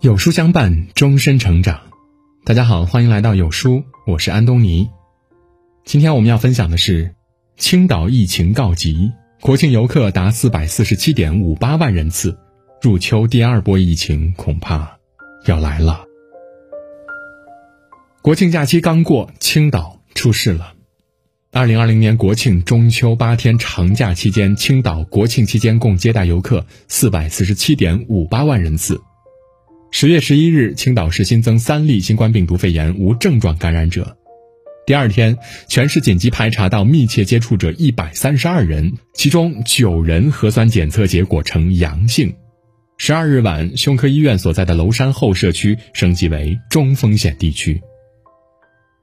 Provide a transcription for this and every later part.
有书相伴，终身成长。大家好，欢迎来到有书，我是安东尼。今天我们要分享的是，青岛疫情告急，国庆游客达四百四十七点五八万人次，入秋第二波疫情恐怕要来了。国庆假期刚过，青岛出事了。二零二零年国庆中秋八天长假期间，青岛国庆期间共接待游客四百四十七点五八万人次。十月十一日，青岛市新增三例新冠病毒肺炎无症状感染者。第二天，全市紧急排查到密切接触者一百三十二人，其中九人核酸检测结果呈阳性。十二日晚，胸科医院所在的娄山后社区升级为中风险地区。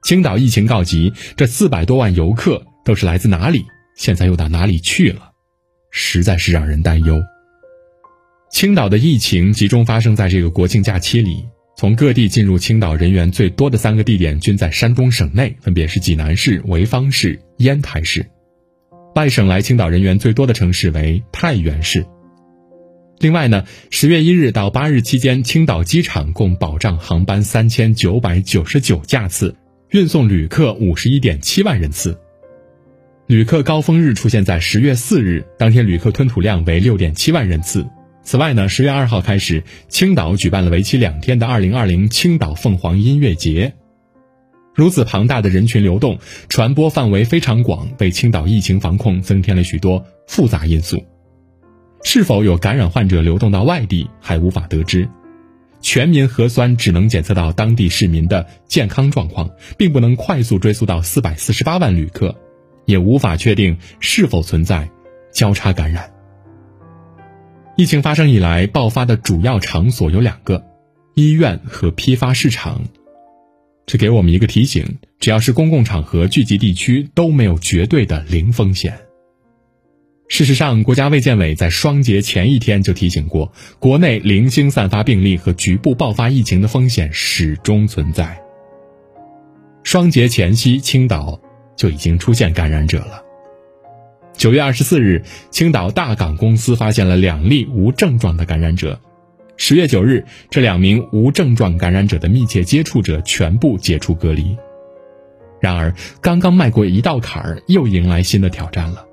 青岛疫情告急，这四百多万游客都是来自哪里？现在又到哪里去了？实在是让人担忧。青岛的疫情集中发生在这个国庆假期里，从各地进入青岛人员最多的三个地点均在山东省内，分别是济南市、潍坊市、烟台市。外省来青岛人员最多的城市为太原市。另外呢，十月一日到八日期间，青岛机场共保障航班三千九百九十九架次。运送旅客五十一点七万人次，旅客高峰日出现在十月四日，当天旅客吞吐量为六点七万人次。此外呢，十月二号开始，青岛举办了为期两天的二零二零青岛凤凰音乐节。如此庞大的人群流动，传播范围非常广，为青岛疫情防控增添了许多复杂因素。是否有感染患者流动到外地，还无法得知。全民核酸只能检测到当地市民的健康状况，并不能快速追溯到四百四十八万旅客，也无法确定是否存在交叉感染。疫情发生以来，爆发的主要场所有两个：医院和批发市场。这给我们一个提醒：只要是公共场合聚集地区，都没有绝对的零风险。事实上，国家卫健委在双节前一天就提醒过，国内零星散发病例和局部爆发疫情的风险始终存在。双节前夕，青岛就已经出现感染者了。九月二十四日，青岛大港公司发现了两例无症状的感染者。十月九日，这两名无症状感染者的密切接触者全部解除隔离。然而，刚刚迈过一道坎儿，又迎来新的挑战了。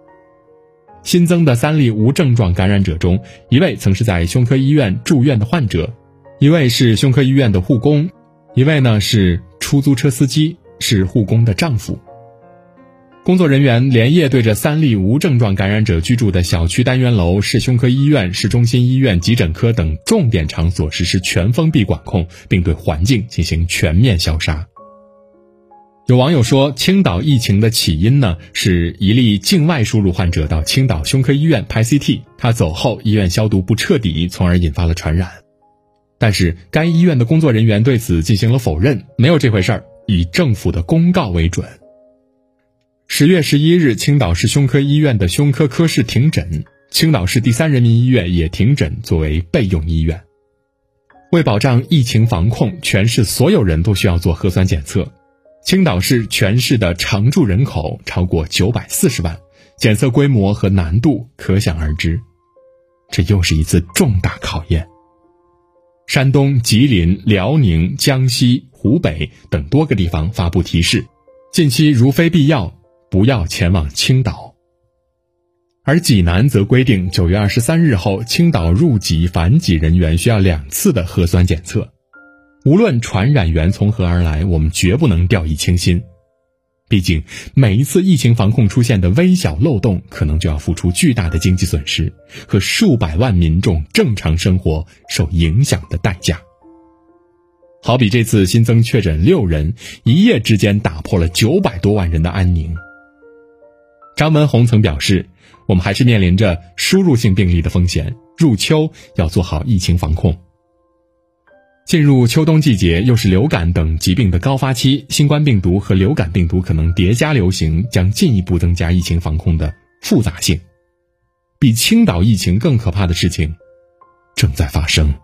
新增的三例无症状感染者中，一位曾是在胸科医院住院的患者，一位是胸科医院的护工，一位呢是出租车司机，是护工的丈夫。工作人员连夜对着三例无症状感染者居住的小区单元楼、市胸科医院、市中心医院急诊科等重点场所实施全封闭管控，并对环境进行全面消杀。有网友说，青岛疫情的起因呢，是一例境外输入患者到青岛胸科医院拍 CT，他走后医院消毒不彻底，从而引发了传染。但是该医院的工作人员对此进行了否认，没有这回事儿，以政府的公告为准。十月十一日，青岛市胸科医院的胸科科室停诊，青岛市第三人民医院也停诊，作为备用医院。为保障疫情防控，全市所有人都需要做核酸检测。青岛市全市的常住人口超过九百四十万，检测规模和难度可想而知，这又是一次重大考验。山东、吉林、辽宁、江西、湖北等多个地方发布提示，近期如非必要，不要前往青岛。而济南则规定，九月二十三日后，青岛入籍返籍人员需要两次的核酸检测。无论传染源从何而来，我们绝不能掉以轻心。毕竟，每一次疫情防控出现的微小漏洞，可能就要付出巨大的经济损失和数百万民众正常生活受影响的代价。好比这次新增确诊六人，一夜之间打破了九百多万人的安宁。张文宏曾表示：“我们还是面临着输入性病例的风险，入秋要做好疫情防控。”进入秋冬季节，又是流感等疾病的高发期，新冠病毒和流感病毒可能叠加流行，将进一步增加疫情防控的复杂性。比青岛疫情更可怕的事情正在发生。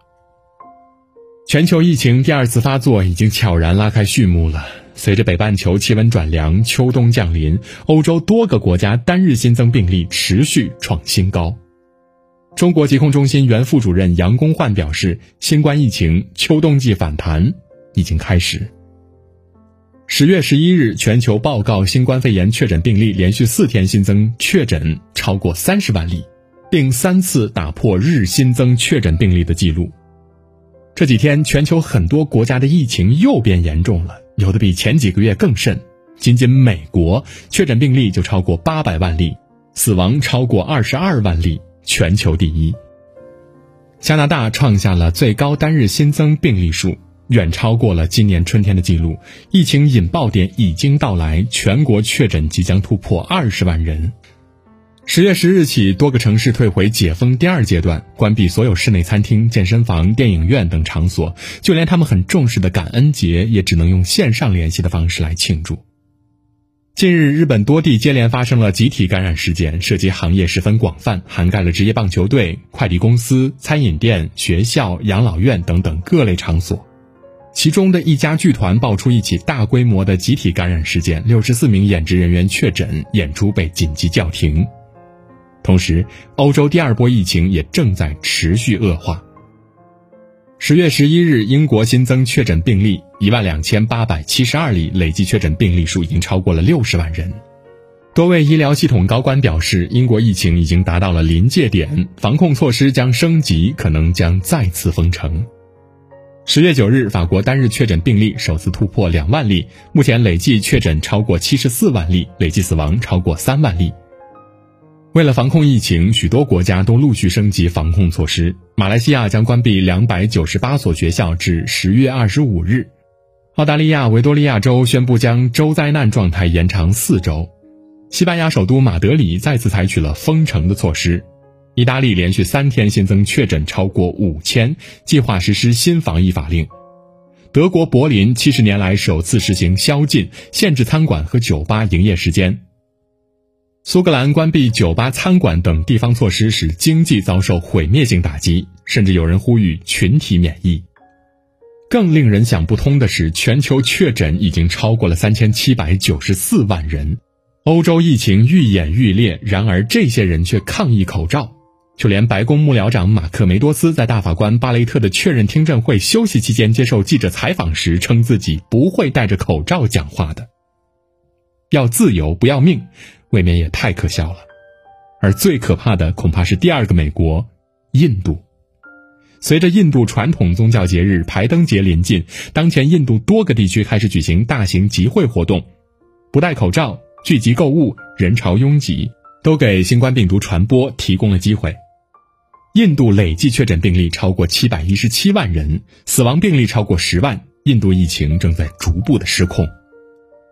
全球疫情第二次发作已经悄然拉开序幕了。随着北半球气温转凉，秋冬降临，欧洲多个国家单日新增病例持续创新高。中国疾控中心原副主任杨公焕表示，新冠疫情秋冬季反弹已经开始。十月十一日，全球报告新冠肺炎确诊病例连续四天新增确诊超过三十万例，并三次打破日新增确诊病例的记录。这几天，全球很多国家的疫情又变严重了，有的比前几个月更甚。仅仅美国确诊病例就超过八百万例，死亡超过二十二万例，全球第一。加拿大创下了最高单日新增病例数。远超过了今年春天的记录，疫情引爆点已经到来，全国确诊即将突破二十万人。十月十日起，多个城市退回解封第二阶段，关闭所有室内餐厅、健身房、电影院等场所，就连他们很重视的感恩节，也只能用线上联系的方式来庆祝。近日，日本多地接连发生了集体感染事件，涉及行业十分广泛，涵盖了职业棒球队、快递公司、餐饮店、学校、养老院等等各类场所。其中的一家剧团爆出一起大规模的集体感染事件，六十四名演职人员确诊，演出被紧急叫停。同时，欧洲第二波疫情也正在持续恶化。十月十一日，英国新增确诊病例一万两千八百七十二例，累计确诊病例数已经超过了六十万人。多位医疗系统高官表示，英国疫情已经达到了临界点，防控措施将升级，可能将再次封城。十月九日，法国单日确诊病例首次突破两万例，目前累计确诊超过七十四万例，累计死亡超过三万例。为了防控疫情，许多国家都陆续升级防控措施。马来西亚将关闭两百九十八所学校至十月二十五日。澳大利亚维多利亚州宣布将州灾难状态延长四周。西班牙首都马德里再次采取了封城的措施。意大利连续三天新增确诊超过五千，计划实施新防疫法令。德国柏林七十年来首次实行宵禁，限制餐馆和酒吧营业时间。苏格兰关闭酒吧、餐馆等地方措施，使经济遭受毁灭性打击，甚至有人呼吁群体免疫。更令人想不通的是，全球确诊已经超过了三千七百九十四万人，欧洲疫情愈演愈烈，然而这些人却抗议口罩。就连白宫幕僚长马克梅多斯在大法官巴雷特的确认听证会休息期间接受记者采访时，称自己不会戴着口罩讲话的。要自由不要命，未免也太可笑了。而最可怕的恐怕是第二个美国——印度。随着印度传统宗教节日排灯节临近，当前印度多个地区开始举行大型集会活动，不戴口罩、聚集购物、人潮拥挤，都给新冠病毒传播提供了机会。印度累计确诊病例超过七百一十七万人，死亡病例超过十万。印度疫情正在逐步的失控。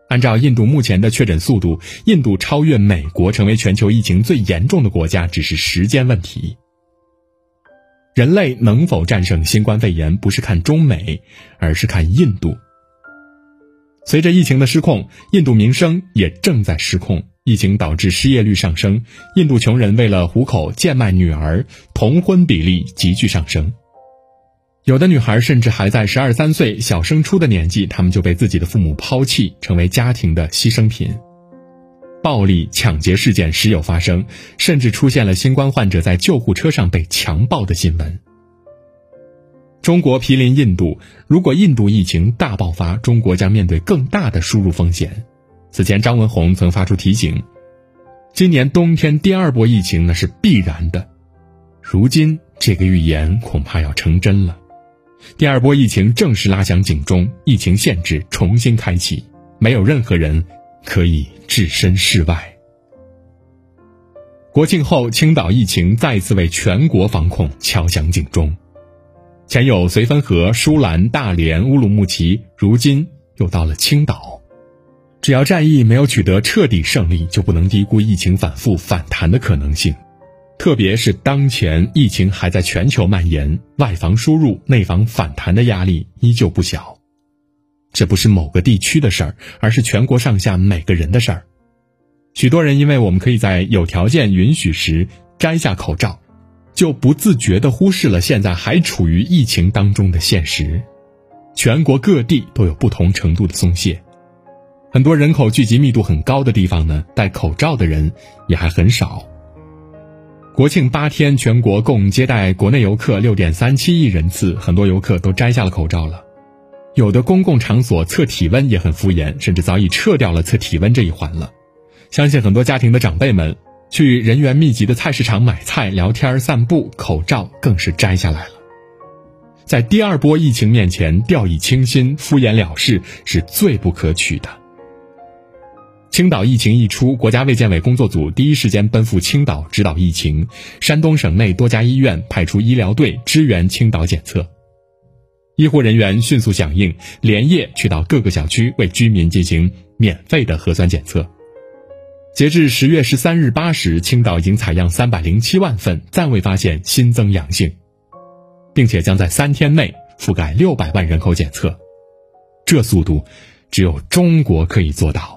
按照印度目前的确诊速度，印度超越美国成为全球疫情最严重的国家只是时间问题。人类能否战胜新冠肺炎，不是看中美，而是看印度。随着疫情的失控，印度民生也正在失控。疫情导致失业率上升，印度穷人为了糊口贱卖女儿，童婚比例急剧上升。有的女孩甚至还在十二三岁小升初的年纪，她们就被自己的父母抛弃，成为家庭的牺牲品。暴力抢劫事件时有发生，甚至出现了新冠患者在救护车上被强暴的新闻。中国毗邻印度，如果印度疫情大爆发，中国将面对更大的输入风险。此前，张文宏曾发出提醒，今年冬天第二波疫情那是必然的。如今，这个预言恐怕要成真了。第二波疫情正式拉响警钟，疫情限制重新开启，没有任何人可以置身事外。国庆后，青岛疫情再次为全国防控敲响警钟。前有绥芬河、舒兰、大连、乌鲁木齐，如今又到了青岛。只要战役没有取得彻底胜利，就不能低估疫情反复反弹的可能性。特别是当前疫情还在全球蔓延，外防输入、内防反弹的压力依旧不小。这不是某个地区的事儿，而是全国上下每个人的事儿。许多人因为我们可以在有条件允许时摘下口罩，就不自觉地忽视了现在还处于疫情当中的现实。全国各地都有不同程度的松懈。很多人口聚集密度很高的地方呢，戴口罩的人也还很少。国庆八天，全国共接待国内游客六点三七亿人次，很多游客都摘下了口罩了。有的公共场所测体温也很敷衍，甚至早已撤掉了测体温这一环了。相信很多家庭的长辈们去人员密集的菜市场买菜、聊天、散步，口罩更是摘下来了。在第二波疫情面前，掉以轻心、敷衍了事是最不可取的。青岛疫情一出，国家卫健委工作组第一时间奔赴青岛指导疫情。山东省内多家医院派出医疗队支援青岛检测，医护人员迅速响应，连夜去到各个小区为居民进行免费的核酸检测。截至十月十三日八时，青岛已经采样三百零七万份，暂未发现新增阳性，并且将在三天内覆盖六百万人口检测。这速度，只有中国可以做到。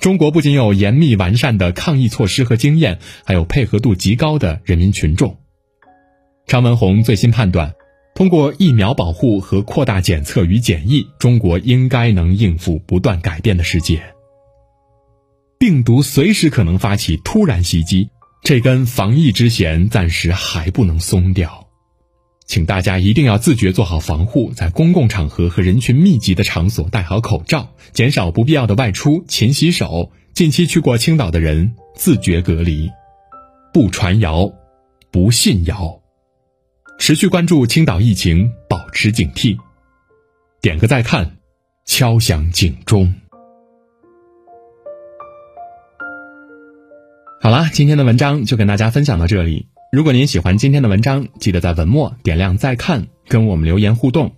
中国不仅有严密完善的抗疫措施和经验，还有配合度极高的人民群众。张文宏最新判断，通过疫苗保护和扩大检测与检疫，中国应该能应付不断改变的世界。病毒随时可能发起突然袭击，这根防疫之弦暂时还不能松掉。请大家一定要自觉做好防护，在公共场合和人群密集的场所戴好口罩，减少不必要的外出，勤洗手。近期去过青岛的人自觉隔离，不传谣，不信谣，持续关注青岛疫情，保持警惕。点个再看，敲响警钟。好啦，今天的文章就跟大家分享到这里。如果您喜欢今天的文章，记得在文末点亮再看，跟我们留言互动。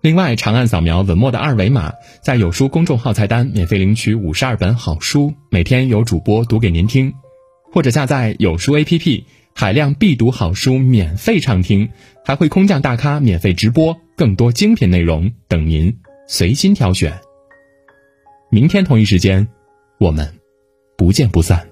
另外，长按扫描文末的二维码，在有书公众号菜单免费领取五十二本好书，每天有主播读给您听；或者下载有书 APP，海量必读好书免费畅听，还会空降大咖免费直播，更多精品内容等您随心挑选。明天同一时间，我们不见不散。